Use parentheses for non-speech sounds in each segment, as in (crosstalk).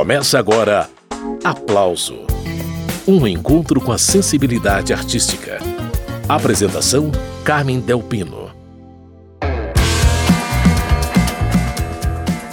Começa agora Aplauso Um encontro com a sensibilidade artística. Apresentação: Carmen Delpino.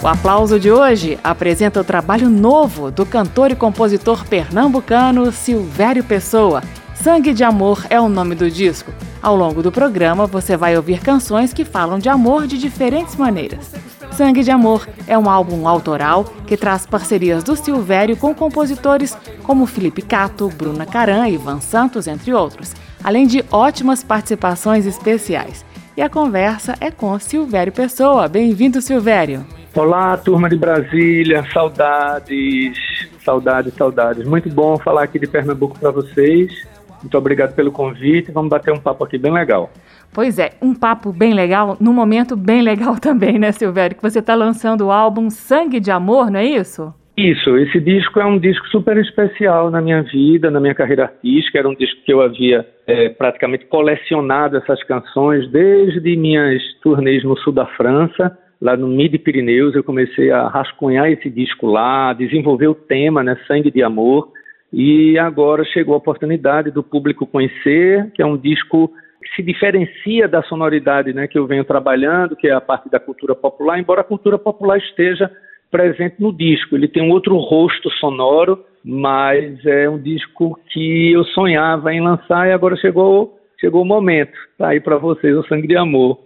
O aplauso de hoje apresenta o trabalho novo do cantor e compositor pernambucano Silvério Pessoa. Sangue de Amor é o nome do disco. Ao longo do programa, você vai ouvir canções que falam de amor de diferentes maneiras. Sangue de Amor é um álbum autoral que traz parcerias do Silvério com compositores como Felipe Cato, Bruna Caran, Ivan Santos, entre outros, além de ótimas participações especiais. E a conversa é com Silvério Pessoa. Bem-vindo, Silvério. Olá, turma de Brasília, saudades, saudades, saudades. Muito bom falar aqui de Pernambuco para vocês. Muito obrigado pelo convite. Vamos bater um papo aqui bem legal. Pois é, um papo bem legal, num momento bem legal (laughs) também, né, Silvério? Que você está lançando o álbum Sangue de Amor, não é isso? Isso, esse disco é um disco super especial na minha vida, na minha carreira artística. Era um disco que eu havia é, praticamente colecionado essas canções desde minhas turnês no sul da França, lá no Midi Pirineus. Eu comecei a rascunhar esse disco lá, desenvolver o tema, né, Sangue de Amor. E agora chegou a oportunidade do público conhecer, que é um disco se diferencia da sonoridade né, que eu venho trabalhando, que é a parte da cultura popular, embora a cultura popular esteja presente no disco. Ele tem um outro rosto sonoro, mas é um disco que eu sonhava em lançar e agora chegou chegou o momento. Tá aí para vocês o Sangue de Amor.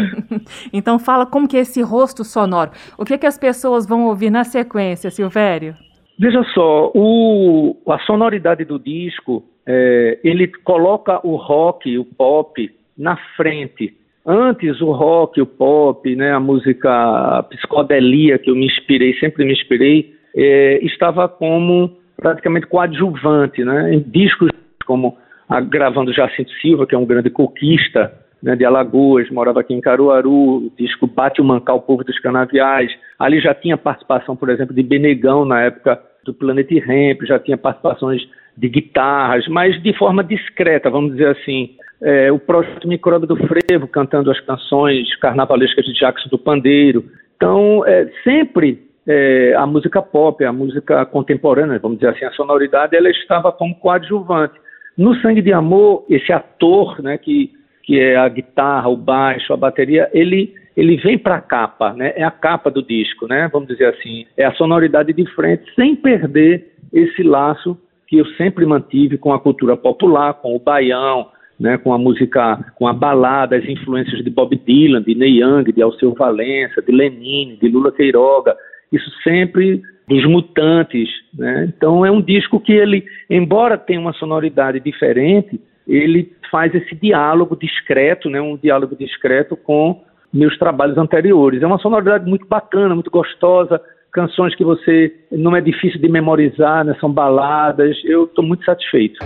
(laughs) então fala como que é esse rosto sonoro. O que, que as pessoas vão ouvir na sequência, Silvério? Veja só, o, a sonoridade do disco é, ele coloca o rock, o pop, na frente. Antes o rock, o pop, né, a música psicodelia que eu me inspirei, sempre me inspirei, é, estava como praticamente coadjuvante, né, em discos como a, gravando Jacinto Silva, que é um grande coquista né, de Alagoas, morava aqui em Caruaru, o disco Bate o Mancal, o Povo dos Canaviais. Ali já tinha participação, por exemplo, de Benegão na época do Planet Ramp, já tinha participações de guitarras, mas de forma discreta, vamos dizer assim. É, o projeto Micróbio do Frevo, cantando as canções carnavalescas de Jackson do Pandeiro. Então, é, sempre é, a música pop, a música contemporânea, vamos dizer assim, a sonoridade, ela estava como coadjuvante. No Sangue de Amor, esse ator, né, que, que é a guitarra, o baixo, a bateria, ele, ele vem para a capa, né, é a capa do disco, né, vamos dizer assim, é a sonoridade de frente, sem perder esse laço que eu sempre mantive com a cultura popular, com o baião, né, com a música, com a balada, as influências de Bob Dylan, de Neil Young, de Alceu Valença, de Lenine, de Lula Queiroga, isso sempre dos mutantes, né? Então é um disco que ele, embora tenha uma sonoridade diferente, ele faz esse diálogo discreto, né, um diálogo discreto com meus trabalhos anteriores. É uma sonoridade muito bacana, muito gostosa, canções que você não é difícil de memorizar, né? são baladas. Eu estou muito satisfeito.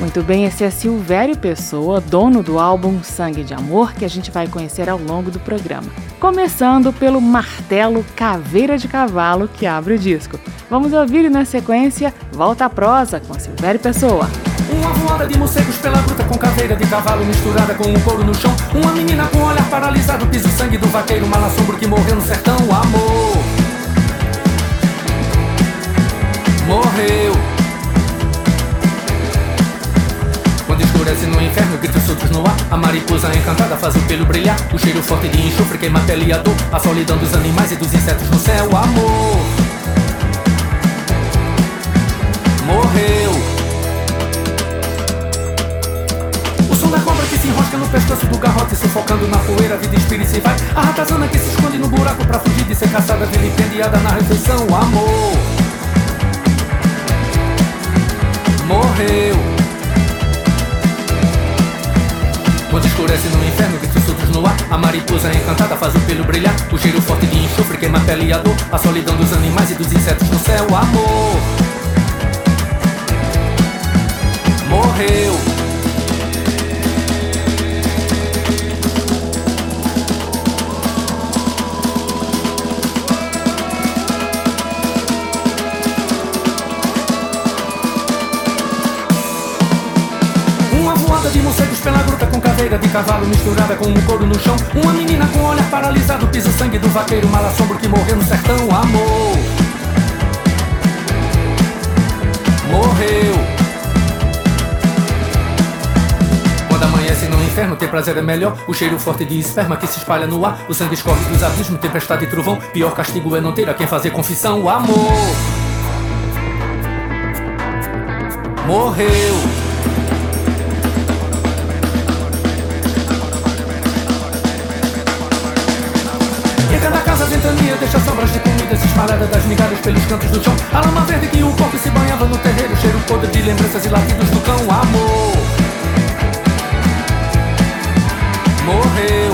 Muito bem, esse é Silvério Pessoa, dono do álbum Sangue de Amor, que a gente vai conhecer ao longo do programa. Começando pelo martelo Caveira de Cavalo, que abre o disco. Vamos ouvir na sequência Volta à Prosa com Silvério Pessoa. Uma voada de morcegos pela gruta com caveira de cavalo misturada com um couro no chão. Uma menina com olhar paralisado, piso sangue do vaqueiro, malassombro que morreu no sertão. Amor, morreu. Quando escurece no inferno, gritos soltos no ar. A mariposa encantada faz o pelo brilhar. O cheiro forte de enxofre queima a pele e a dor. A solidão dos animais e dos insetos no céu. Amor, morreu. se enrosca no pescoço do garrote, sufocando na poeira, a vida inspira e se vai. A ratazana que se esconde no buraco pra fugir de ser caçada, vilipendiada na refeição. Amor morreu. Quando escurece no inferno, gritos soltos no ar. A mariposa encantada faz o pelo brilhar. O cheiro forte de enxofre queima a pele e a dor. A solidão dos animais e dos insetos no céu Amor. Morreu madeira de cavalo misturada com um couro no chão. Uma menina com olhar paralisado pisa o sangue do vaqueiro, mal assombro que morreu no sertão. Amor. Morreu. Quando amanhece no inferno, ter prazer é melhor. O cheiro forte de esperma que se espalha no ar. O sangue escorre dos abismos, tempestade e trovão. Pior castigo é não ter a quem fazer confissão. Amor. Morreu. Espalhada das migalhas pelos cantos do chão. A lama verde que o corpo se banhava no terreiro, cheiro podre de lembranças e latidos do cão. Amor morreu.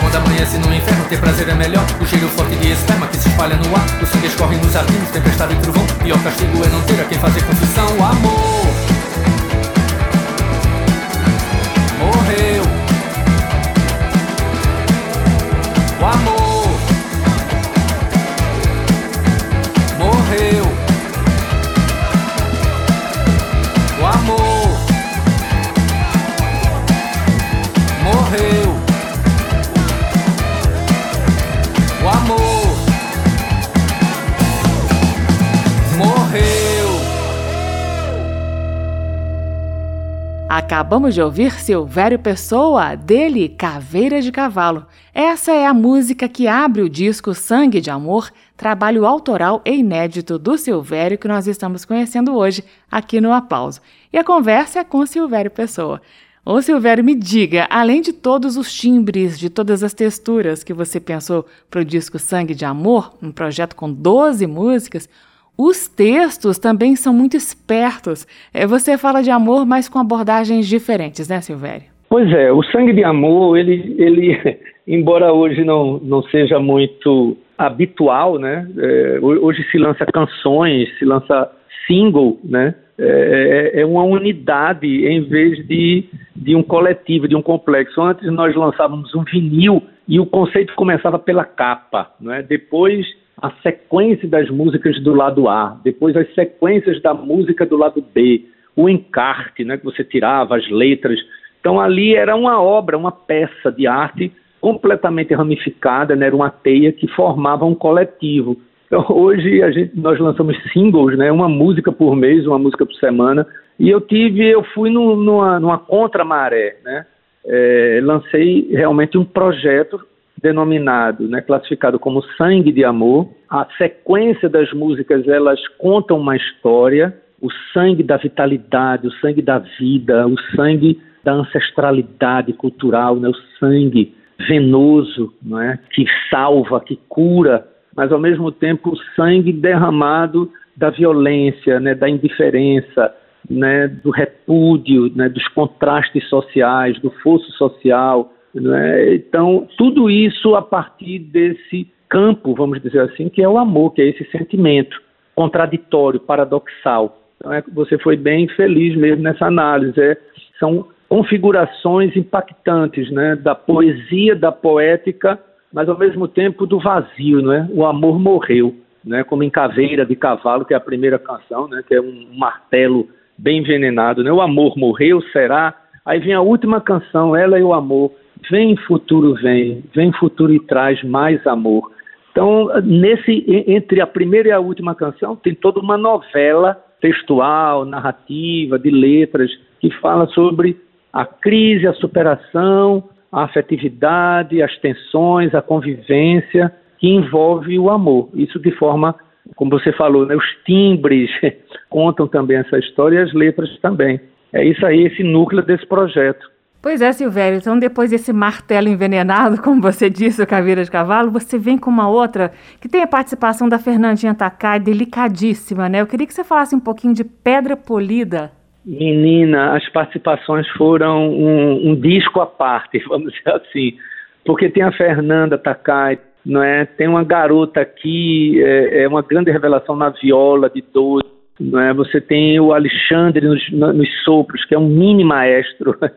Quando amanhece no inferno, ter prazer é melhor. O cheiro forte de esperma que se espalha no ar. O sangue escorre nos abismos, tempestade e trovão. Pior castigo é não ter a quem fazer confusão. O amor Acabamos de ouvir Silvério Pessoa, dele Caveira de Cavalo. Essa é a música que abre o disco Sangue de Amor, trabalho autoral e inédito do Silvério que nós estamos conhecendo hoje aqui no Aplauso. E a conversa é com Silvério Pessoa. Ô Silvério, me diga, além de todos os timbres, de todas as texturas que você pensou para o disco Sangue de Amor, um projeto com 12 músicas, os textos também são muito espertos. É, você fala de amor, mas com abordagens diferentes, né, Silvério? Pois é, o Sangue de Amor, ele, ele (laughs) embora hoje não, não seja muito habitual, né? É, hoje se lança canções, se lança single, né? É, é, é, uma unidade em vez de, de um coletivo, de um complexo. Antes nós lançávamos um vinil e o conceito começava pela capa, né? depois a sequência das músicas do lado A, depois as sequências da música do lado B, o encarte né? que você tirava, as letras. Então ali era uma obra, uma peça de arte completamente ramificada, né? era uma teia que formava um coletivo. Então, hoje a gente, nós lançamos singles, né? Uma música por mês, uma música por semana. E eu tive, eu fui numa, numa contramaré, né? É, lancei realmente um projeto denominado, né, classificado como Sangue de Amor. A sequência das músicas elas contam uma história, o sangue da vitalidade, o sangue da vida, o sangue da ancestralidade cultural, né, o sangue venoso, não é, que salva, que cura mas ao mesmo tempo o sangue derramado da violência, né, da indiferença, né, do repúdio, né, dos contrastes sociais, do fosso social. Né? Então, tudo isso a partir desse campo, vamos dizer assim, que é o amor, que é esse sentimento contraditório, paradoxal. Então, é, você foi bem feliz mesmo nessa análise. É, são configurações impactantes né, da poesia, da poética mas ao mesmo tempo do vazio, não é? O amor morreu, né? Como em Caveira de Cavalo, que é a primeira canção, né? Que é um martelo bem envenenado, né? O amor morreu, será? Aí vem a última canção, Ela e o Amor. Vem futuro, vem, vem futuro e traz mais amor. Então, nesse entre a primeira e a última canção tem toda uma novela textual, narrativa, de letras que fala sobre a crise, a superação, a afetividade, as tensões, a convivência que envolve o amor. Isso de forma, como você falou, né, os timbres (laughs) contam também essa história e as letras também. É isso aí, esse núcleo desse projeto. Pois é, Silvério. Então, depois desse martelo envenenado, (laughs) como você disse, o Caveira de Cavalo, você vem com uma outra que tem a participação da Fernandinha Takai, delicadíssima, né? Eu queria que você falasse um pouquinho de Pedra Polida. Menina, as participações foram um, um, disco à parte, (laughs) vamos dizer assim, porque tem a Fernanda Takai, não é? Tem uma garota aqui, é, é uma grande revelação na viola de 12, não é? Você tem o Alexandre nos, nos sopros, que é um mini maestro, (laughs)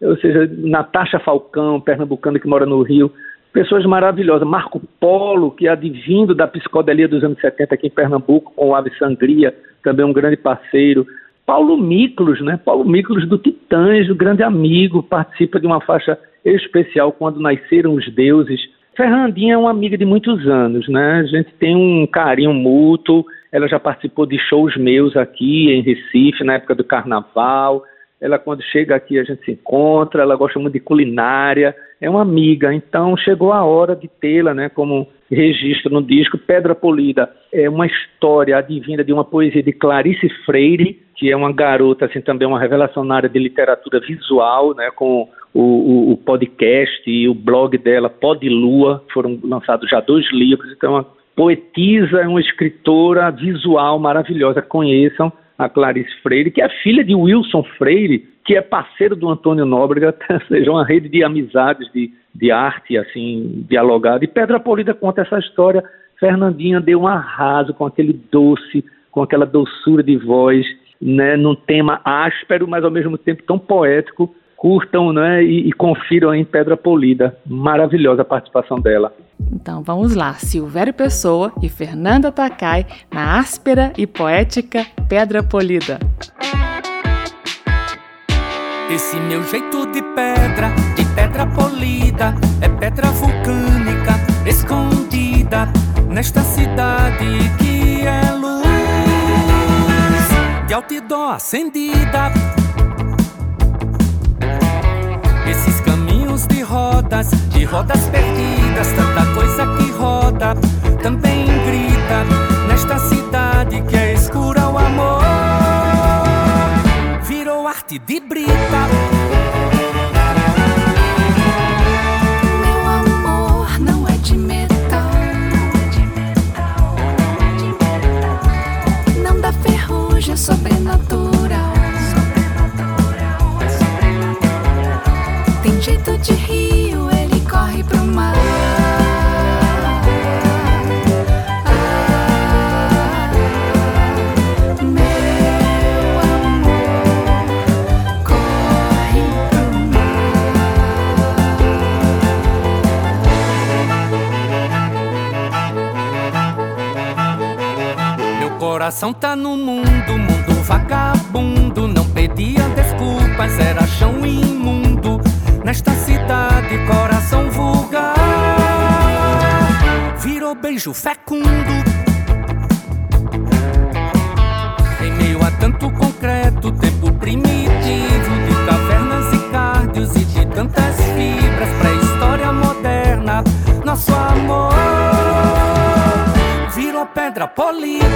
ou seja, Natasha Falcão, pernambucana que mora no Rio, pessoas maravilhosas. Marco Polo, que é advindo da psicodelia dos anos 70 aqui em Pernambuco, com o Ave Sangria, também um grande parceiro. Paulo Miklos, né? Paulo Miklos do Titãs, do grande amigo, participa de uma faixa especial quando nasceram os deuses. Fernandinha é uma amiga de muitos anos, né? A gente tem um carinho mútuo. Ela já participou de shows meus aqui em Recife, na época do carnaval. Ela quando chega aqui a gente se encontra, ela gosta muito de culinária, é uma amiga, então chegou a hora de tê-la, né, como registro no disco Pedra Polida. É uma história advinda de uma poesia de Clarice Freire, que é uma garota, assim, também uma revelação na área de literatura visual, né, com o, o, o podcast e o blog dela, Pod Lua, foram lançados já dois livros, então uma poetisa, é uma escritora visual maravilhosa, conheçam a Clarice Freire, que é filha de Wilson Freire, que é parceiro do Antônio Nóbrega, (laughs) seja, uma rede de amizades, de, de arte, assim, dialogada. E Pedra Polida conta essa história. Fernandinha deu um arraso com aquele doce, com aquela doçura de voz, né, num tema áspero, mas ao mesmo tempo tão poético. Curtam né, e, e confiram em Pedra Polida. Maravilhosa a participação dela. Então vamos lá, Silvério Pessoa e Fernanda Takai na áspera e poética Pedra Polida. Esse meu jeito de pedra, de pedra polida, é pedra vulcânica escondida nesta cidade que é luz de outdoor acendida. Rodas, de rodas perdidas, tanta coisa que roda, também grita nesta cidade que é escura o amor. Virou arte de brita. De rio, ele corre pro mar. Ah, meu amor corre pro Meu coração tá no mundo, mundo vagabundo. Não pedia desculpas, era chão imundo. Nesta cidade, coração vulgar virou beijo fecundo. Em meio a tanto concreto, tempo primitivo de cavernas e cárdios e de tantas fibras, pré-história moderna, nosso amor virou pedra polida.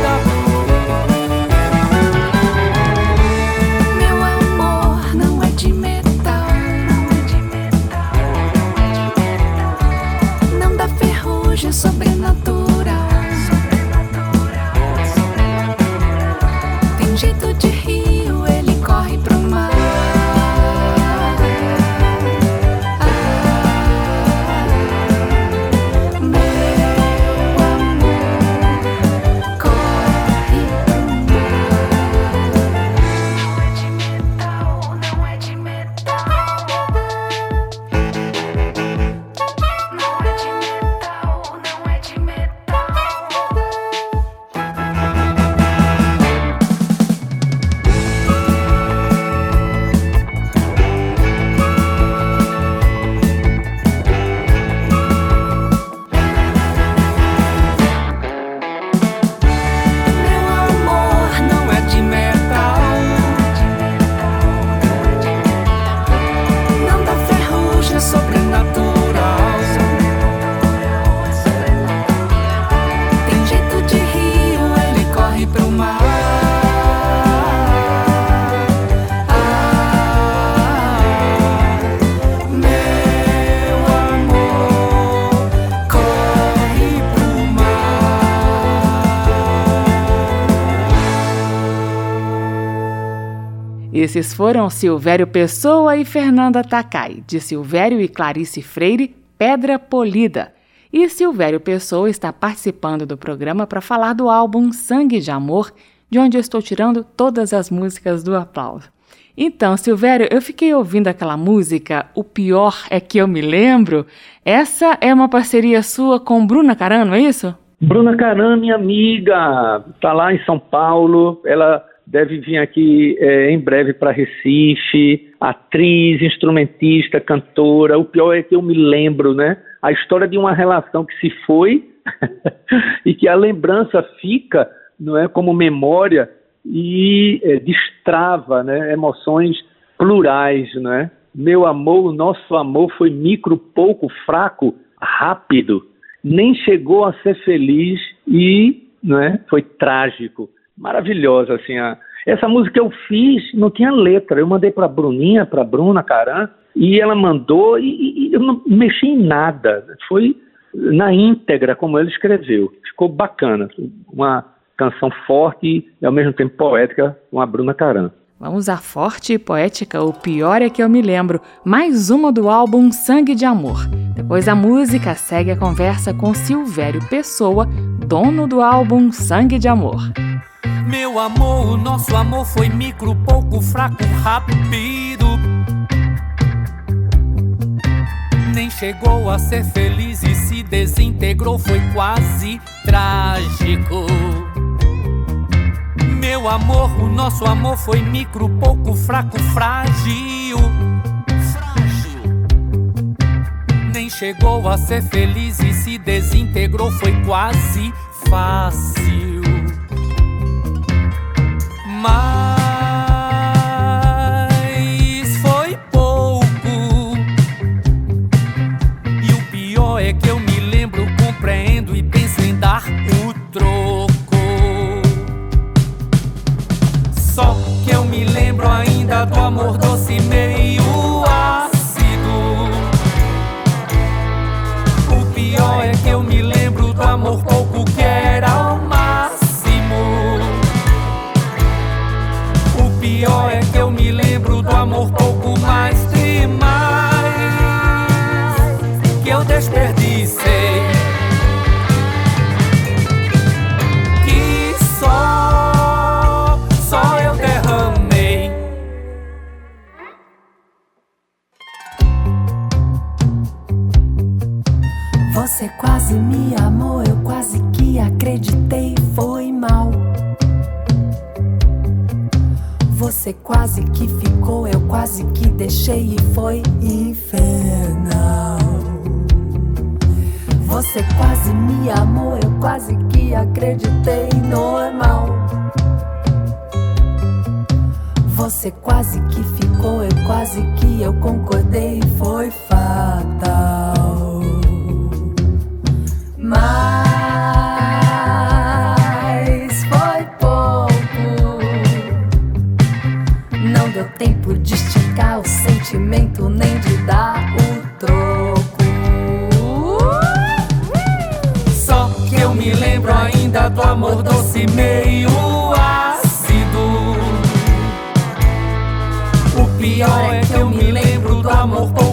Esses foram Silvério Pessoa e Fernanda Takai, de Silvério e Clarice Freire, Pedra Polida. E Silvério Pessoa está participando do programa para falar do álbum Sangue de Amor, de onde eu estou tirando todas as músicas do aplauso. Então, Silvério, eu fiquei ouvindo aquela música O Pior é que eu me lembro. Essa é uma parceria sua com Bruna Carano, é isso? Bruna Caran, minha amiga, está lá em São Paulo. Ela deve vir aqui é, em breve para Recife. Atriz, instrumentista, cantora. O pior é que eu me lembro, né? A história de uma relação que se foi (laughs) e que a lembrança fica, não é, como memória e é, destrava, né? Emoções plurais, né? Meu amor, nosso amor foi micro, pouco, fraco, rápido, nem chegou a ser feliz e, né, foi trágico. Maravilhosa, assim, a, essa música eu fiz, não tinha letra, eu mandei para Bruninha, para Bruna Caran, e ela mandou e, e eu não mexi em nada, foi na íntegra como ele escreveu, ficou bacana, uma canção forte e ao mesmo tempo poética com a Bruna Caran. Vamos à forte e poética, o pior é que eu me lembro, mais uma do álbum Sangue de Amor. Depois a música segue a conversa com Silvério Pessoa, dono do álbum Sangue de Amor. Meu amor, o nosso amor foi micro, pouco, fraco, rápido. Nem chegou a ser feliz e se desintegrou, foi quase trágico. Meu amor, o nosso amor foi micro, pouco, fraco, frágil. Nem chegou a ser feliz e se desintegrou, foi quase fácil. Mas quase me amou, eu quase que acreditei, foi mal. Você quase que ficou, eu quase que deixei e foi infernal. Você quase me amou, eu quase que acreditei, normal. Você quase que ficou, eu quase que eu concordei, foi fatal. Mas foi pouco. Não deu tempo de esticar o sentimento, nem de dar o troco. Só que eu me lembro ainda do amor doce meio ácido. O pior é que eu me lembro do amor pouco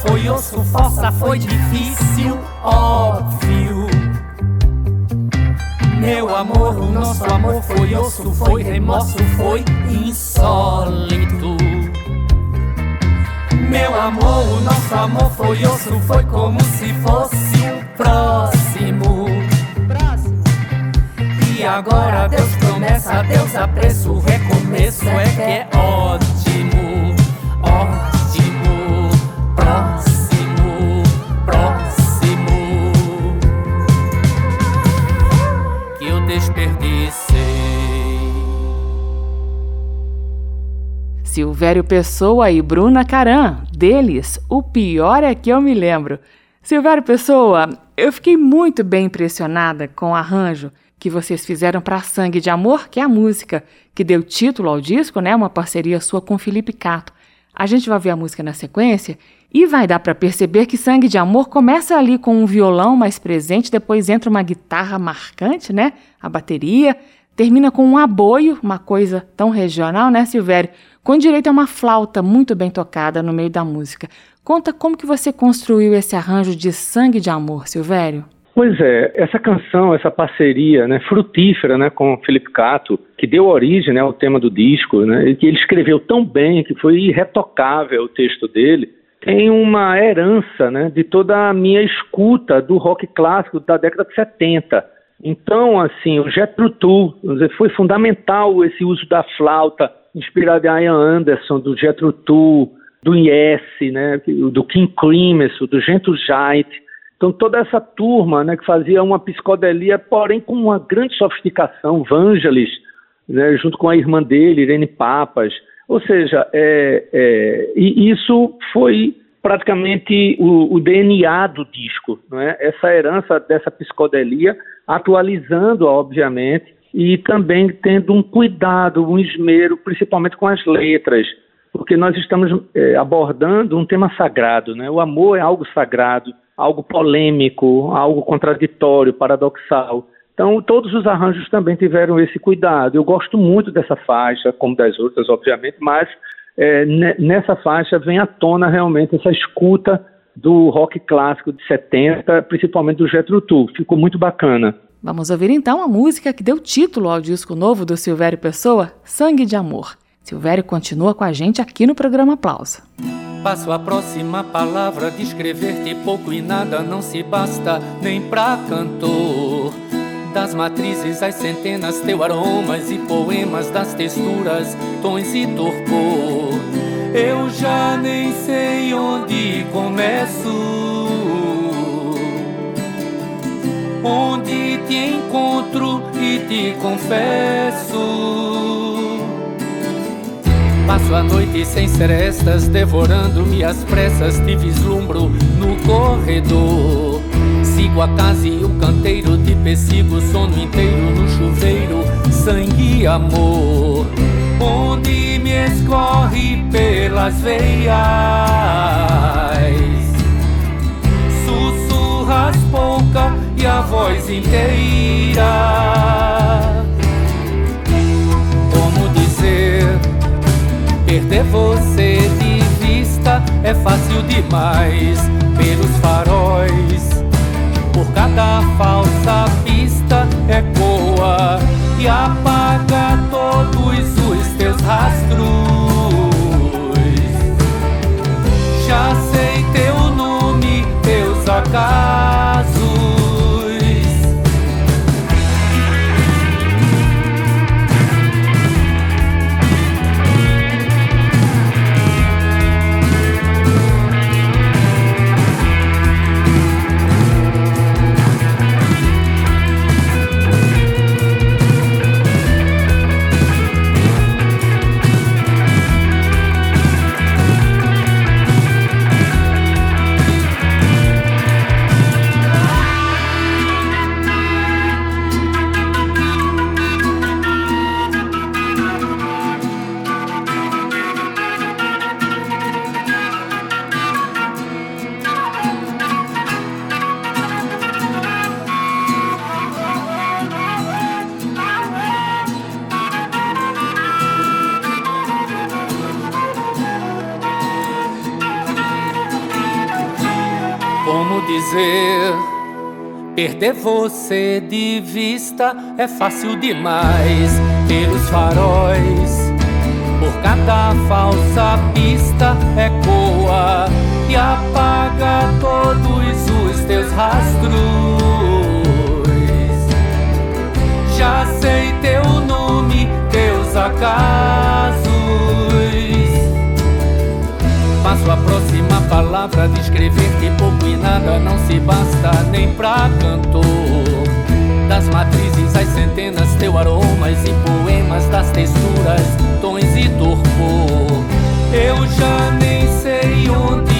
foi osso, força, foi difícil, óbvio. Meu amor, o nosso amor foi osso, foi remorso, foi insólito. Meu amor, o nosso amor foi osso, foi como se fosse o próximo. E agora Deus promessa, Deus apreço, recomeço é que é ótimo, Silvério Pessoa e Bruna Caran, deles, o pior é que eu me lembro. Silvério Pessoa, eu fiquei muito bem impressionada com o arranjo que vocês fizeram para Sangue de Amor, que é a música que deu título ao disco, né? Uma parceria sua com Felipe Cato. A gente vai ver a música na sequência e vai dar para perceber que Sangue de Amor começa ali com um violão mais presente, depois entra uma guitarra marcante, né? A bateria, termina com um aboio, uma coisa tão regional, né, Silvério? Com direito a uma flauta muito bem tocada no meio da música. Conta como que você construiu esse arranjo de Sangue de Amor, Silvério. Pois é, essa canção, essa parceria né, frutífera né, com Felipe Cato, que deu origem né, ao tema do disco, né, que ele escreveu tão bem que foi irretocável o texto dele, tem uma herança né, de toda a minha escuta do rock clássico da década de 70. Então, assim, o Jethro Tull, foi fundamental esse uso da flauta, inspirado em Ian Anderson, do Jethro Tull, do Yes, né, do King Crimson, do Gento Giant. Então, toda essa turma né, que fazia uma psicodelia, porém com uma grande sofisticação, Vangelis, né, junto com a irmã dele, Irene Papas. Ou seja, é, é, e isso foi praticamente o, o, DNA do disco, é? essa herança dessa psicodelia, atualizando, obviamente, e também tendo um cuidado, um esmero, principalmente com as letras, porque nós estamos é, abordando um tema sagrado, né? o amor é algo sagrado, algo polêmico, algo contraditório, paradoxal. Então, todos os arranjos também tiveram esse cuidado. Eu gosto muito dessa faixa, como das outras, obviamente, mas é, nessa faixa vem à tona realmente essa escuta do rock clássico de 70, principalmente do Jethro Tull. Ficou muito bacana. Vamos ouvir então a música que deu título ao disco novo do Silvério Pessoa, Sangue de Amor. Silvério continua com a gente aqui no programa Aplauso. Passo a próxima palavra, descrever-te pouco e nada não se basta nem pra cantor. Das matrizes às centenas, teu aromas e poemas das texturas, tons e torpor. Eu já nem sei onde começo, onde te encontro e te confesso. Passo a noite sem serestas, devorando-me as pressas, te vislumbro no corredor. Sigo a casa e o canteiro, te persigo, sono inteiro no chuveiro, sangue e amor. Onde me escorre pelas veias, sussurras pouca e a voz inteira. Perder você de vista é fácil demais. Pelos faróis, por cada falsa pista, ecoa e apaga todos os teus rastros. Já sei teu nome, teus acasos. Perder você de vista é fácil demais. Pelos faróis, por cada falsa pista, ecoa e apaga todos os teus rastros. Já sei teu nome, teus acasos. Passo a próxima palavra, descrever-te pouco e nada não se basta nem pra cantor. Das matrizes às centenas, teu aromas e poemas das texturas, tons e torpor. Eu já nem sei onde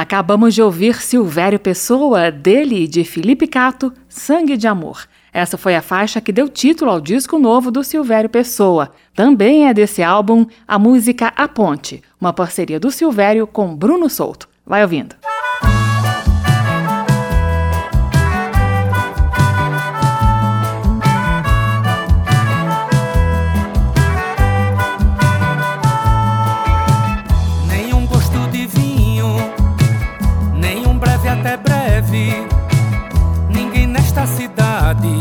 Acabamos de ouvir Silvério Pessoa, dele e de Felipe Cato, Sangue de Amor. Essa foi a faixa que deu título ao disco novo do Silvério Pessoa. Também é desse álbum a música A Ponte, uma parceria do Silvério com Bruno Souto. Vai ouvindo. cidade.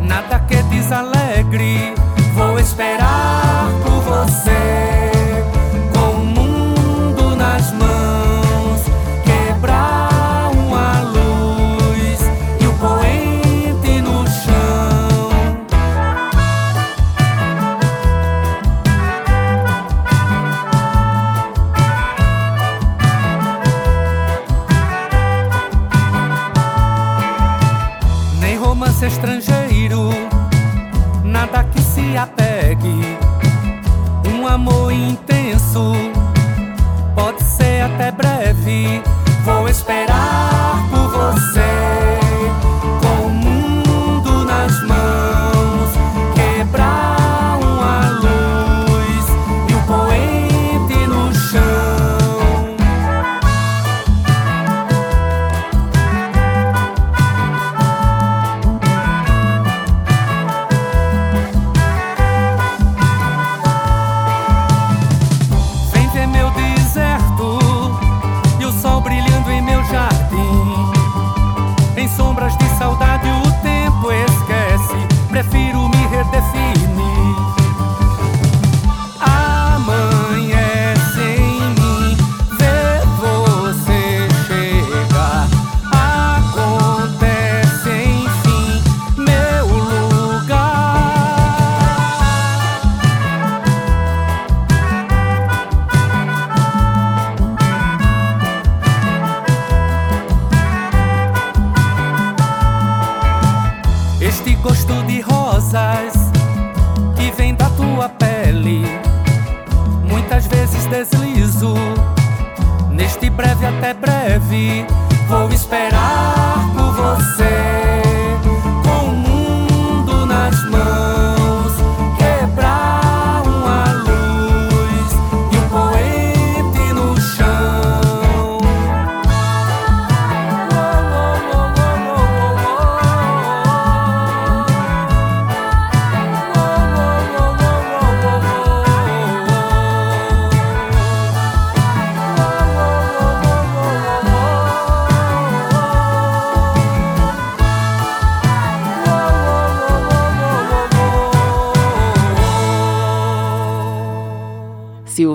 Nada que desalegre, vou esperar. amor intenso. Pode ser até breve. Vou esperar por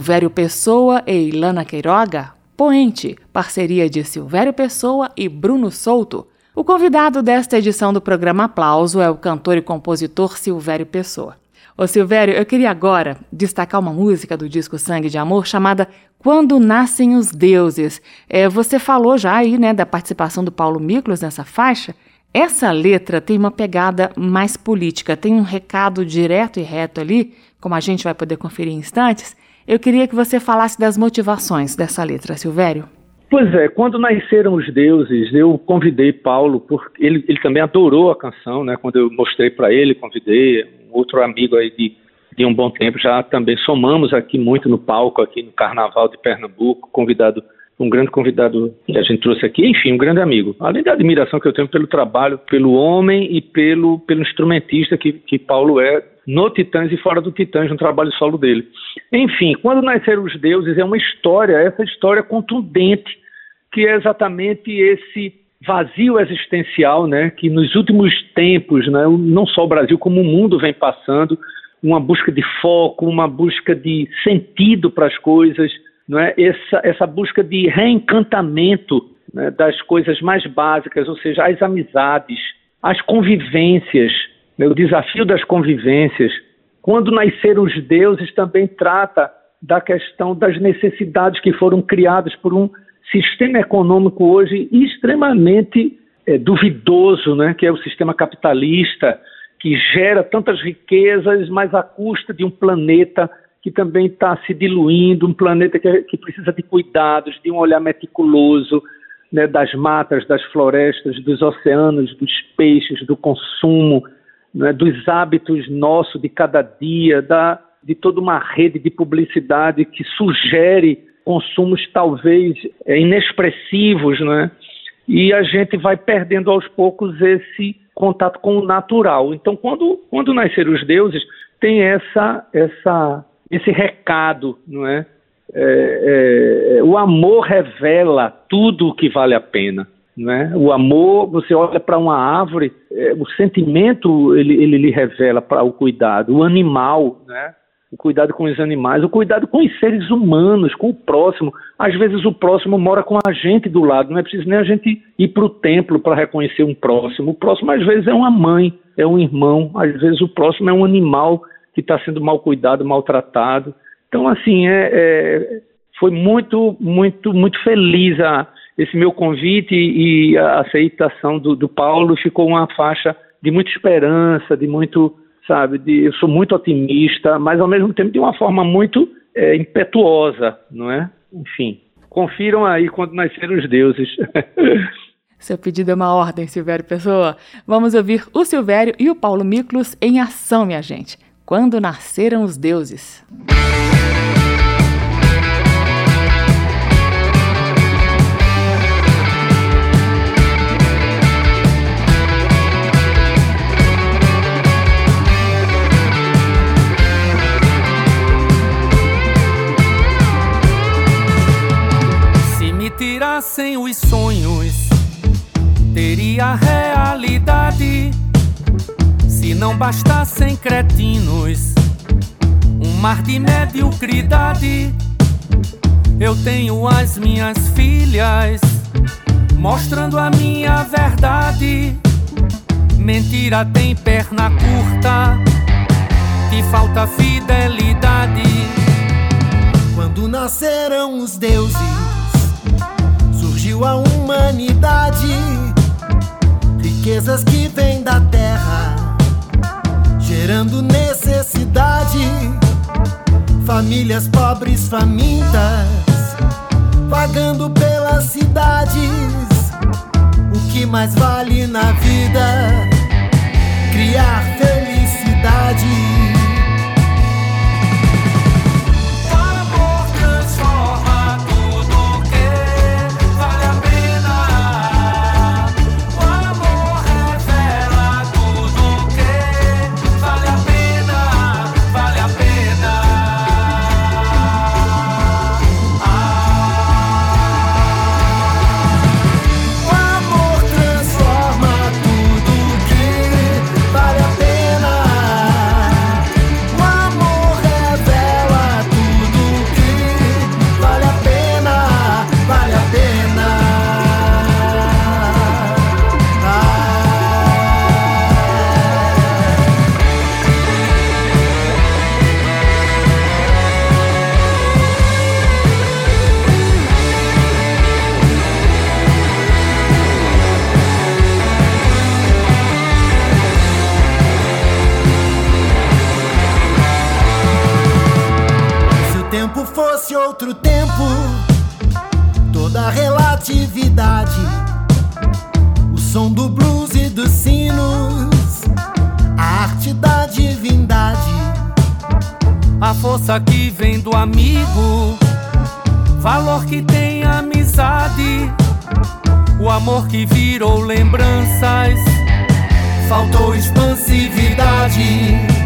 Silvério Pessoa e Ilana Queiroga, Poente, parceria de Silvério Pessoa e Bruno Souto. O convidado desta edição do programa Aplauso é o cantor e compositor Silvério Pessoa. Ô Silvério, eu queria agora destacar uma música do disco Sangue de Amor chamada Quando Nascem os Deuses. É, você falou já aí, né, da participação do Paulo Miklos nessa faixa. Essa letra tem uma pegada mais política, tem um recado direto e reto ali, como a gente vai poder conferir em instantes, eu queria que você falasse das motivações dessa letra, Silvério. Pois é, quando nasceram os deuses, eu convidei Paulo, porque ele, ele também adorou a canção, né? Quando eu mostrei para ele, convidei um outro amigo aí de, de um bom tempo, já também somamos aqui muito no palco, aqui no Carnaval de Pernambuco, convidado, um grande convidado que a gente trouxe aqui, enfim, um grande amigo. Além da admiração que eu tenho pelo trabalho, pelo homem e pelo, pelo instrumentista que, que Paulo é, no Titãs e fora do Titãs, no trabalho solo dele. Enfim, quando nasceram os deuses é uma história, essa história contundente, que é exatamente esse vazio existencial, né, que nos últimos tempos, né, não só o Brasil como o mundo vem passando, uma busca de foco, uma busca de sentido para as coisas, não é? essa, essa busca de reencantamento né, das coisas mais básicas, ou seja, as amizades, as convivências, né, o desafio das convivências. Quando nasceram os deuses, também trata da questão das necessidades que foram criadas por um sistema econômico hoje extremamente é, duvidoso, né, que é o sistema capitalista, que gera tantas riquezas, mas à custa de um planeta que também está se diluindo, um planeta que, que, precisa de cuidados, de um olhar meticuloso né, das matas, das florestas, dos oceanos, dos peixes, do consumo, né, dos hábitos nossos de cada dia, da, de toda uma rede de publicidade que sugere consumos talvez é, inexpressivos, né? E a gente vai perdendo aos poucos esse contato com o natural. Então, quando, quando nasceram os deuses, tem essa, essa, esse recado, não é? É, é, o amor revela tudo o que vale a pena. Né? O amor, você olha para uma árvore, é, o sentimento ele, ele lhe revela para o cuidado. O animal, né? o cuidado com os animais, o cuidado com os seres humanos, com o próximo. Às vezes o próximo mora com a gente do lado, não é preciso nem a gente ir para o templo para reconhecer um próximo. O próximo às vezes é uma mãe, é um irmão, às vezes o próximo é um animal que está sendo mal cuidado, maltratado. Então, assim, é, é, foi muito, muito, muito feliz a, esse meu convite e a aceitação do, do Paulo. Ficou uma faixa de muita esperança, de muito sabe? De, eu sou muito otimista, mas ao mesmo tempo de uma forma muito é, impetuosa, não é? Enfim, confiram aí quando nasceram os deuses. (laughs) Seu pedido é uma ordem, Silvério Pessoa. Vamos ouvir o Silvério e o Paulo Miklos em ação, minha gente. Quando nasceram os deuses. tirassem os sonhos, teria realidade. Se não bastassem cretinos, um mar de mediocridade. Eu tenho as minhas filhas, mostrando a minha verdade. Mentira tem perna curta, que falta fidelidade. Quando nasceram os deuses surgiu a humanidade. Riquezas que vêm da terra, gerando necessidade. Famílias pobres famintas, pagando pelas cidades. O que mais vale na vida? Criar felicidade. tempo fosse outro tempo, toda relatividade, o som do blues e dos sinos, a arte da divindade, a força que vem do amigo, valor que tem a amizade, o amor que virou lembranças, faltou expansividade.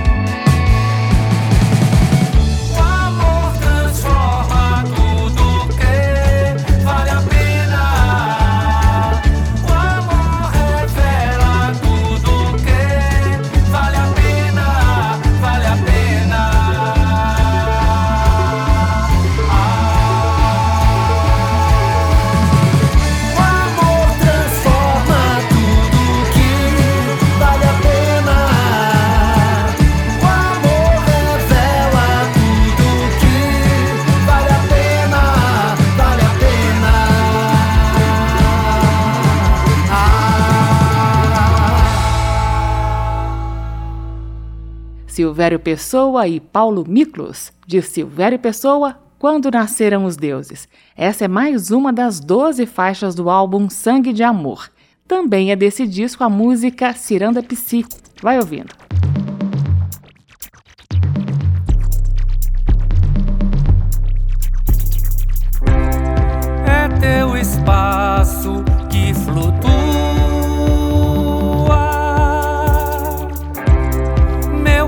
Silvério Pessoa e Paulo Miklos, de Silvério Pessoa, Quando Nasceram os Deuses. Essa é mais uma das 12 faixas do álbum Sangue de Amor. Também é desse disco a música Ciranda Psi. Vai ouvindo. É teu espaço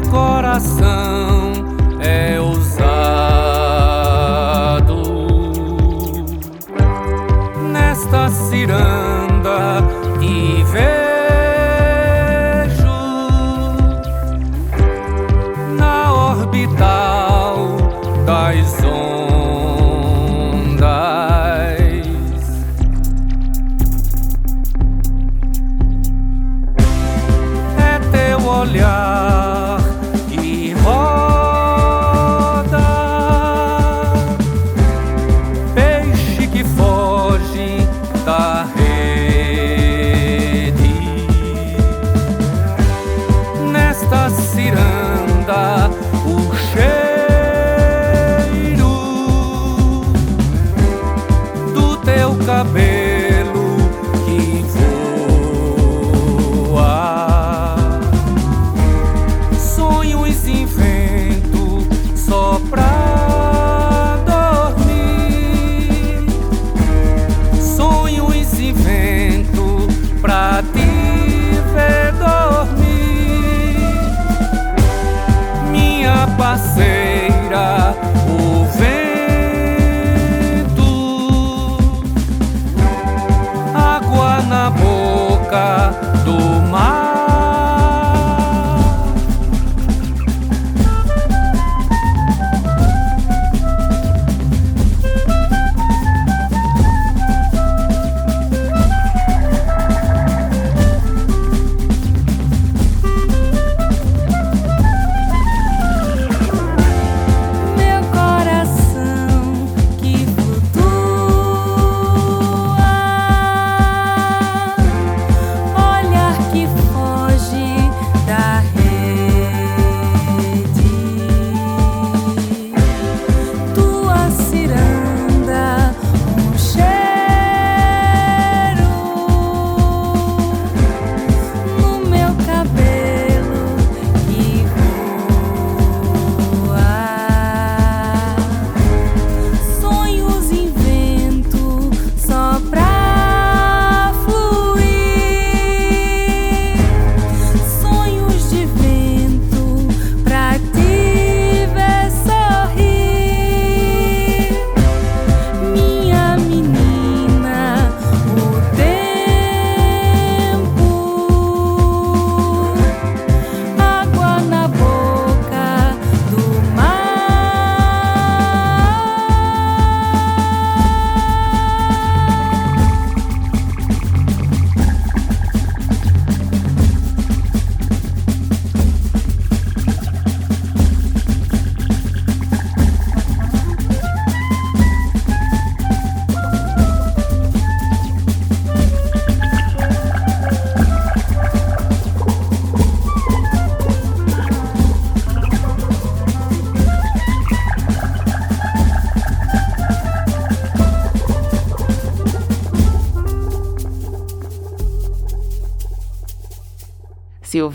coração é ousado. Nesta ciranda te vejo na orbital das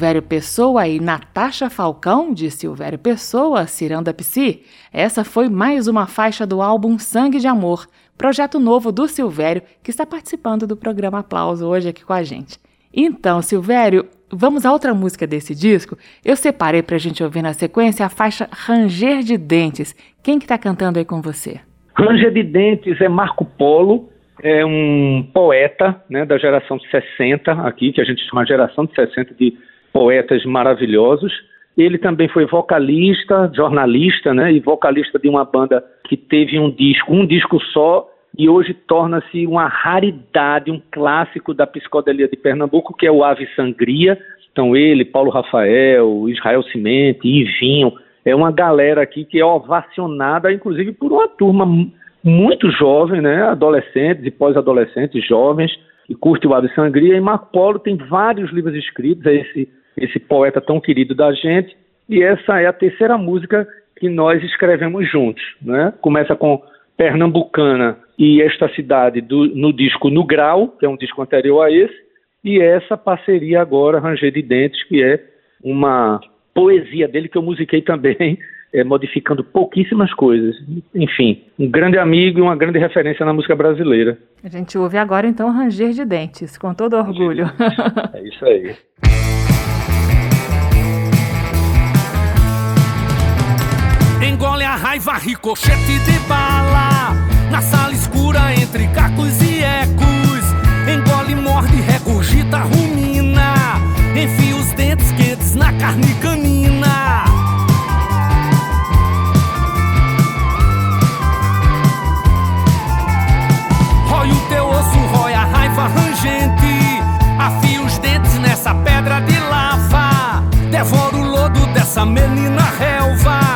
Silvério Pessoa e Natasha Falcão, de Silvério Pessoa, Ciranda Psi. Essa foi mais uma faixa do álbum Sangue de Amor, projeto novo do Silvério, que está participando do programa Aplauso hoje aqui com a gente. Então, Silvério, vamos a outra música desse disco? Eu separei pra gente ouvir na sequência a faixa Ranger de Dentes. Quem que tá cantando aí com você? Ranger de Dentes é Marco Polo, é um poeta né, da geração de 60 aqui, que a gente chama geração de 60 de poetas maravilhosos. Ele também foi vocalista, jornalista, né, e vocalista de uma banda que teve um disco, um disco só, e hoje torna-se uma raridade, um clássico da psicodelia de Pernambuco, que é o Ave Sangria. Então ele, Paulo Rafael, Israel Cimente, Ivinho, é uma galera aqui que é ovacionada, inclusive, por uma turma muito jovem, né, adolescentes e pós-adolescentes jovens, que curte o Ave Sangria, e Marco Polo tem vários livros escritos, é esse, esse poeta tão querido da gente, e essa é a terceira música que nós escrevemos juntos. Né? Começa com Pernambucana e esta cidade do, no disco No Grau, que é um disco anterior a esse, e essa parceria agora, Ranger de Dentes, que é uma poesia dele que eu musiquei também, (laughs) é, modificando pouquíssimas coisas. Enfim, um grande amigo e uma grande referência na música brasileira. A gente ouve agora então Ranger de Dentes, com todo orgulho. É isso aí. (laughs) Engole a raiva, ricochete de bala. Na sala escura entre cacos e ecos. Engole, morde, regurgita, rumina. Enfia os dentes quentes na carne canina. Rói o teu osso, rói a raiva rangente. Afia os dentes nessa pedra de lava. Devora o lodo dessa menina relva.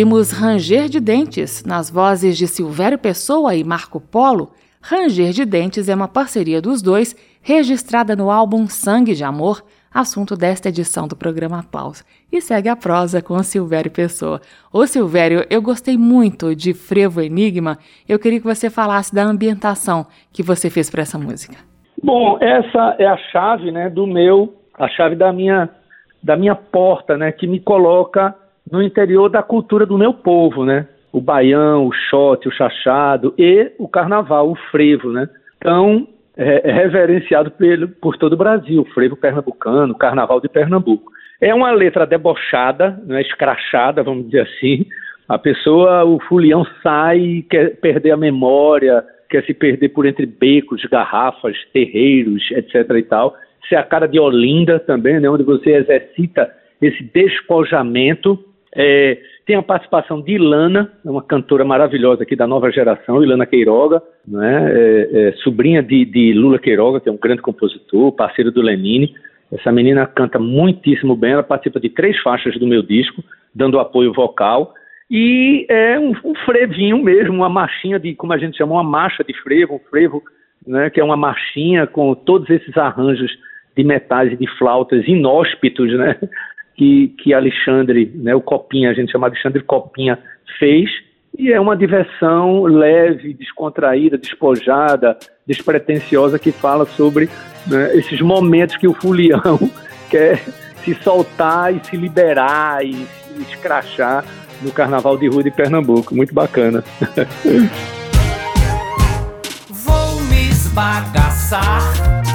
Ouvimos Ranger de Dentes, nas vozes de Silvério Pessoa e Marco Polo. Ranger de Dentes é uma parceria dos dois, registrada no álbum Sangue de Amor, assunto desta edição do programa Aplauso. E segue a prosa com Silvério Pessoa. Ô Silvério, eu gostei muito de Frevo Enigma. Eu queria que você falasse da ambientação que você fez para essa música. Bom, essa é a chave, né, do meu, a chave da minha, da minha porta, né, que me coloca no interior da cultura do meu povo, né? O baião, o xote, o chachado e o carnaval, o frevo, né? Então, é, é reverenciado pelo, por todo o Brasil, o frevo pernambucano, o carnaval de Pernambuco. É uma letra debochada, né, escrachada, vamos dizer assim. A pessoa, o fulião sai quer perder a memória, quer se perder por entre becos, garrafas, terreiros, etc. e tal. Isso é a cara de Olinda também, né, onde você exercita esse despojamento. É, tem a participação de Ilana, é uma cantora maravilhosa aqui da nova geração, Ilana Queiroga, né? é, é, sobrinha de, de, Lula Queiroga, que é um grande compositor, parceiro do Lenine. Essa menina canta muitíssimo bem, ela participa de três faixas do meu disco, dando apoio vocal. E é um, um frevinho mesmo, uma marchinha de, como a gente chama, uma marcha de frevo, um frevo, né? que é uma marchinha com todos esses arranjos de metais e de flautas inóspitos, né? Que, que Alexandre, né, o Copinha, a gente chama Alexandre Copinha, fez, e é uma diversão leve, descontraída, despojada, despretensiosa, que fala sobre né, esses momentos que o fulião (laughs) quer se soltar e se liberar e se escrachar no Carnaval de Rua de Pernambuco. Muito bacana. (laughs) Vou me esbagaçar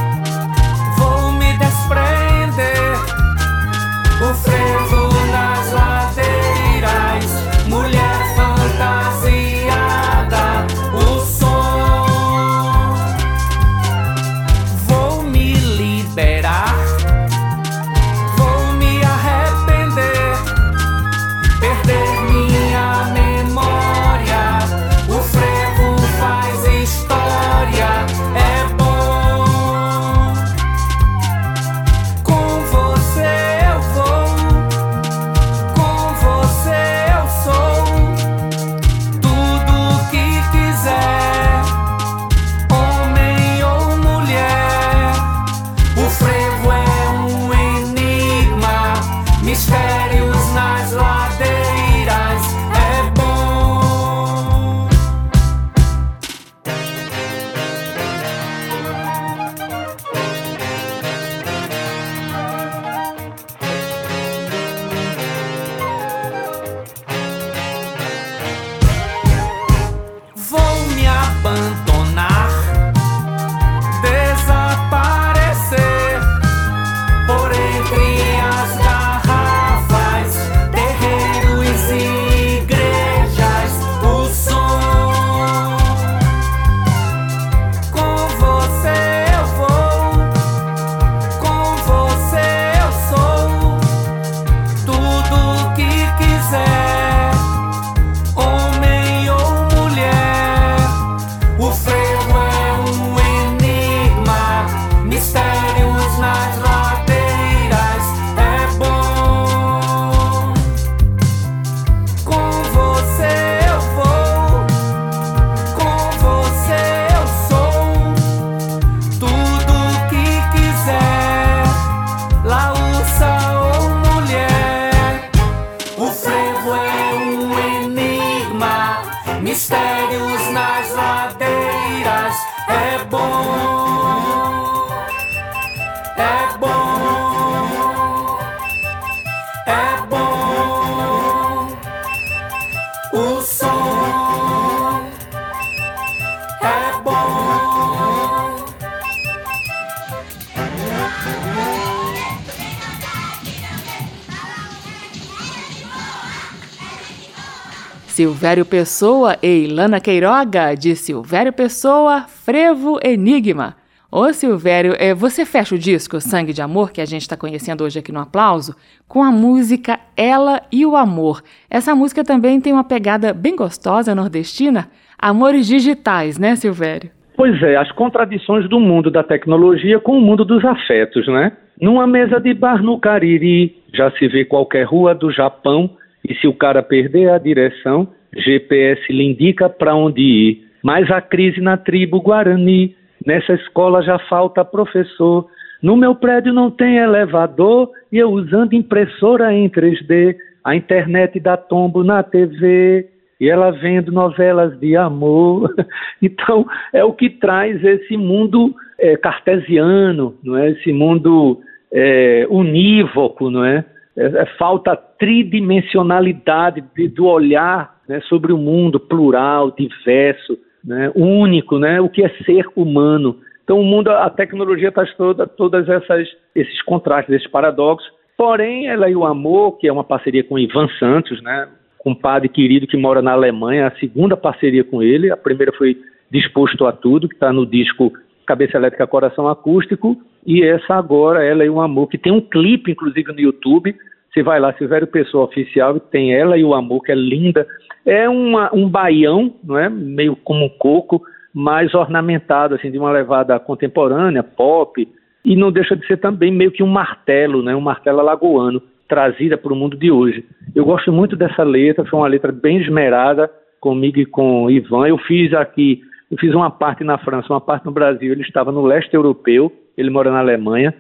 Silvério Pessoa e Ilana Queiroga, de Silvério Pessoa, Frevo Enigma. Ô Silvério, é, você fecha o disco Sangue de Amor, que a gente está conhecendo hoje aqui no Aplauso, com a música Ela e o Amor. Essa música também tem uma pegada bem gostosa nordestina. Amores digitais, né, Silvério? Pois é, as contradições do mundo da tecnologia com o mundo dos afetos, né? Numa mesa de bar no Cariri, já se vê qualquer rua do Japão e se o cara perder a direção, GPS lhe indica para onde ir. Mas a crise na tribo Guarani, nessa escola já falta professor. No meu prédio não tem elevador e eu usando impressora em 3D. A internet dá tombo na TV e ela vendo novelas de amor. (laughs) Então é o que traz esse mundo é, cartesiano, não é? Esse mundo é, unívoco, não é? é, é falta tridimensionalidade de, do olhar né, sobre o mundo plural, diverso, né, único, né, o que é ser humano. Então o mundo, a tecnologia traz toda, todas essas esses contrastes, esses paradoxos. Porém, ela e o amor, que é uma parceria com Ivan Santos, né, um padre querido que mora na Alemanha, a segunda parceria com ele. A primeira foi Disposto a Tudo, que está no disco Cabeça Elétrica Coração Acústico, e essa agora, Ela e o Amor, que tem um clipe, inclusive, no YouTube. Você vai lá, Silvério Pessoa Oficial, tem ela e o amor, que é linda. É uma, um baião, não é? meio como um coco, mais ornamentado, assim, de uma levada contemporânea, pop, e não deixa de ser também meio que um martelo, né? um martelo alagoano, trazida para o mundo de hoje. Eu gosto muito dessa letra, foi uma letra bem esmerada comigo e com Ivan. Eu fiz aqui, eu fiz uma parte na França, uma parte no Brasil, ele estava no leste europeu, ele mora na Alemanha,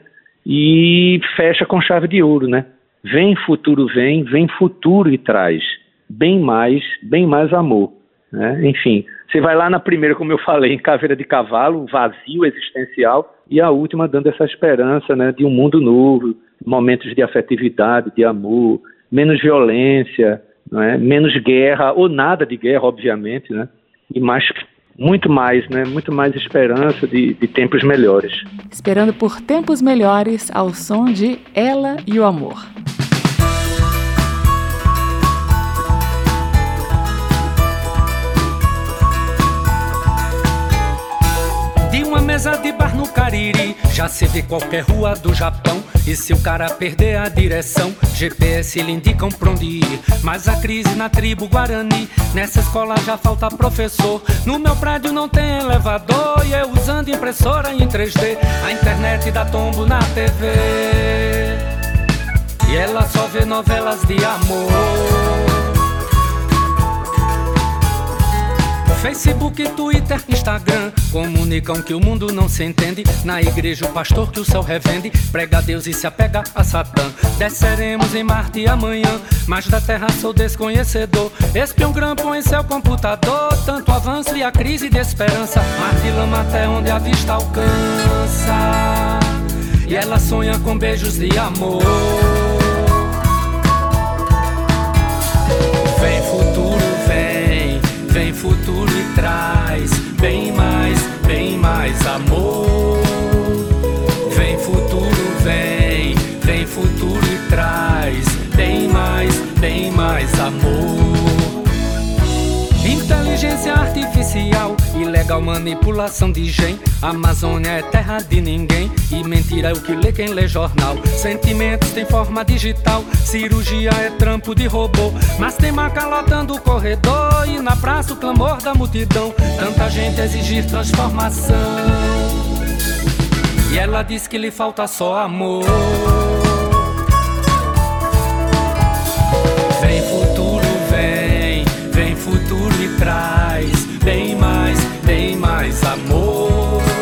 e fecha com chave de ouro, né? Vem futuro, vem, vem futuro e traz. Bem mais, bem mais amor. Né? Enfim, você vai lá na primeira, como eu falei, em Caveira de Cavalo, vazio existencial, e a última dando essa esperança né, de um mundo novo, momentos de afetividade, de amor, menos violência, é? menos guerra, ou nada de guerra, obviamente, né? e mais muito mais, né? Muito mais esperança de, de tempos melhores. Esperando por tempos melhores ao som de Ela e o Amor. Mesa de bar no Cariri, já se vê qualquer rua do Japão. E se o cara perder a direção, GPS lhe indicam pra onde ir. Mas a crise na tribo Guarani, nessa escola já falta professor. No meu prédio não tem elevador e eu usando impressora em 3D. A internet dá tombo na TV. E ela só vê novelas de amor. Facebook, Twitter, Instagram comunicam que o mundo não se entende. Na igreja, o pastor que o céu revende prega a Deus e se apega a Satã. Desceremos em Marte amanhã, mas da terra sou desconhecedor. Espião grampo em seu computador, tanto avanço e a crise de esperança. Marte lama até onde a vista alcança. E ela sonha com beijos de amor. Futuro e traz bem mais, bem mais amor. Vem futuro, vem, vem futuro e traz bem mais, bem mais amor. Inteligência artificial, ilegal manipulação de gen. Amazônia é terra de ninguém e mentira é o que lê quem lê jornal. Sentimentos tem forma digital, cirurgia é trampo de robô. Mas tem maca lotando o corredor e na praça o clamor da multidão. Tanta gente exigir transformação. E ela diz que lhe falta só amor. Futuro e traz bem mais, bem mais amor.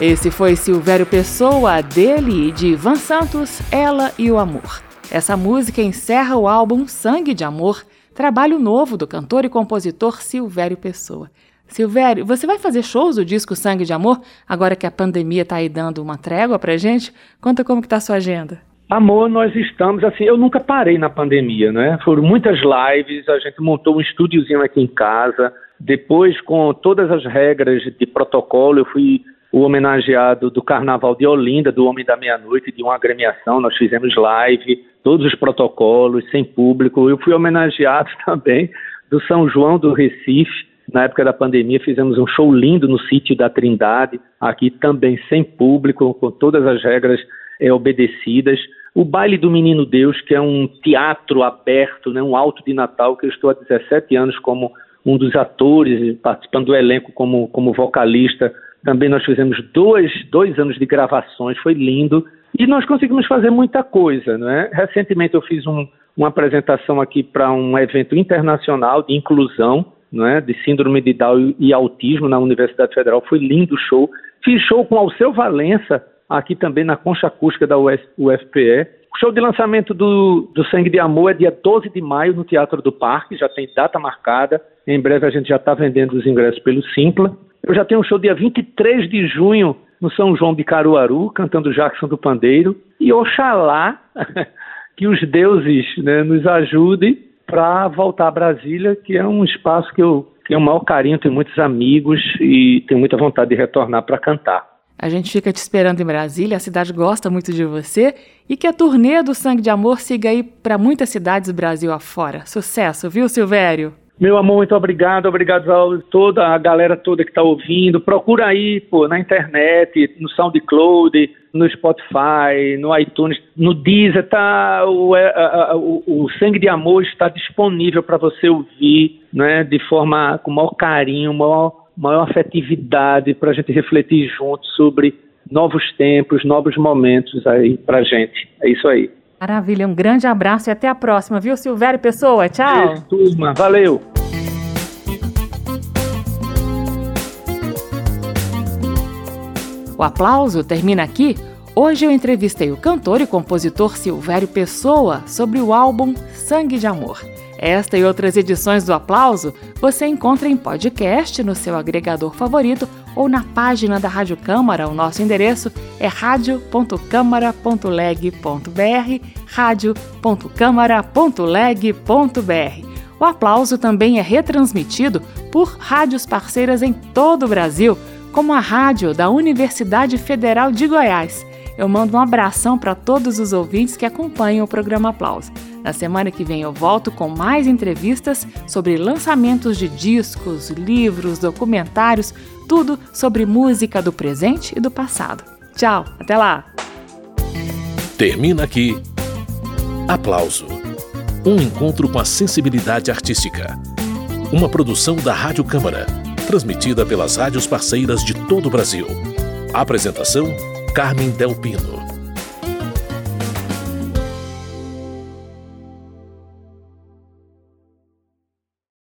Esse foi Silvério Pessoa, dele e de Ivan Santos, Ela e o Amor. Essa música encerra o álbum Sangue de Amor, trabalho novo do cantor e compositor Silvério Pessoa. Silvério, você vai fazer shows do disco Sangue de Amor, agora que a pandemia está aí dando uma trégua pra gente? Conta como que tá a sua agenda. Amor, nós estamos assim, eu nunca parei na pandemia, né? Foram muitas lives, a gente montou um estúdiozinho aqui em casa. Depois, com todas as regras de protocolo, eu fui o homenageado do Carnaval de Olinda, do Homem da Meia-Noite, de uma agremiação. Nós fizemos live, todos os protocolos, sem público. Eu fui homenageado (laughs) também do São João do Recife. Na época da pandemia, fizemos um show lindo no sítio da Trindade, aqui também sem público, com todas as regras é, obedecidas. O Baile do Menino Deus, que é um teatro aberto, né, um alto de Natal, que eu estou há 17 anos como um dos atores, participando do elenco como, como vocalista. Também nós fizemos dois, dois anos de gravações, foi lindo. E nós conseguimos fazer muita coisa. Né? Recentemente eu fiz um, uma apresentação aqui para um evento internacional de inclusão, né, de síndrome de Down e autismo na Universidade Federal. Foi lindo o show. Fiz show com Alceu Valença, aqui também na Concha Acústica da US, UFPE. O show de lançamento do, do Sangue de Amor é dia 12 de maio no Teatro do Parque, já tem data marcada. Em breve a gente já está vendendo os ingressos pelo Simpla. Eu já tenho um show dia 23 de junho no São João de Caruaru, cantando Jackson do Pandeiro. E oxalá (laughs) que os deuses né, nos ajudem para voltar a Brasília, que é um espaço que eu tenho o maior carinho, tenho muitos amigos e tenho muita vontade de retornar para cantar. A gente fica te esperando em Brasília, a cidade gosta muito de você e que a turnê do Sangue de Amor siga aí para muitas cidades do Brasil afora. Sucesso, viu, Silvério? Meu amor, muito obrigado, obrigado a toda a galera toda que está ouvindo. Procura aí, pô, na internet, no SoundCloud, no Spotify, no iTunes, no Deezer, tá o, é, a, o, o Sangue de Amor está disponível para você ouvir, né, de forma com maior carinho, maior maior afetividade para a gente refletir junto sobre novos tempos, novos momentos aí para gente. É isso aí. Maravilha, um grande abraço e até a próxima, viu, Silvério Pessoa? Tchau. Beijo, turma, valeu. O aplauso termina aqui. Hoje eu entrevistei o cantor e compositor Silvério Pessoa sobre o álbum Sangue de Amor. Esta e outras edições do Aplauso você encontra em podcast no seu agregador favorito ou na página da Rádio Câmara. O nosso endereço é radio.câmara.leg.br, radio.câmara.leg.br. O Aplauso também é retransmitido por rádios parceiras em todo o Brasil, como a rádio da Universidade Federal de Goiás. Eu mando um abração para todos os ouvintes que acompanham o programa Aplauso. Na semana que vem eu volto com mais entrevistas sobre lançamentos de discos, livros, documentários, tudo sobre música do presente e do passado. Tchau, até lá! Termina aqui. Aplauso. Um encontro com a sensibilidade artística. Uma produção da Rádio Câmara, transmitida pelas rádios parceiras de todo o Brasil. Apresentação: Carmen Del Pino.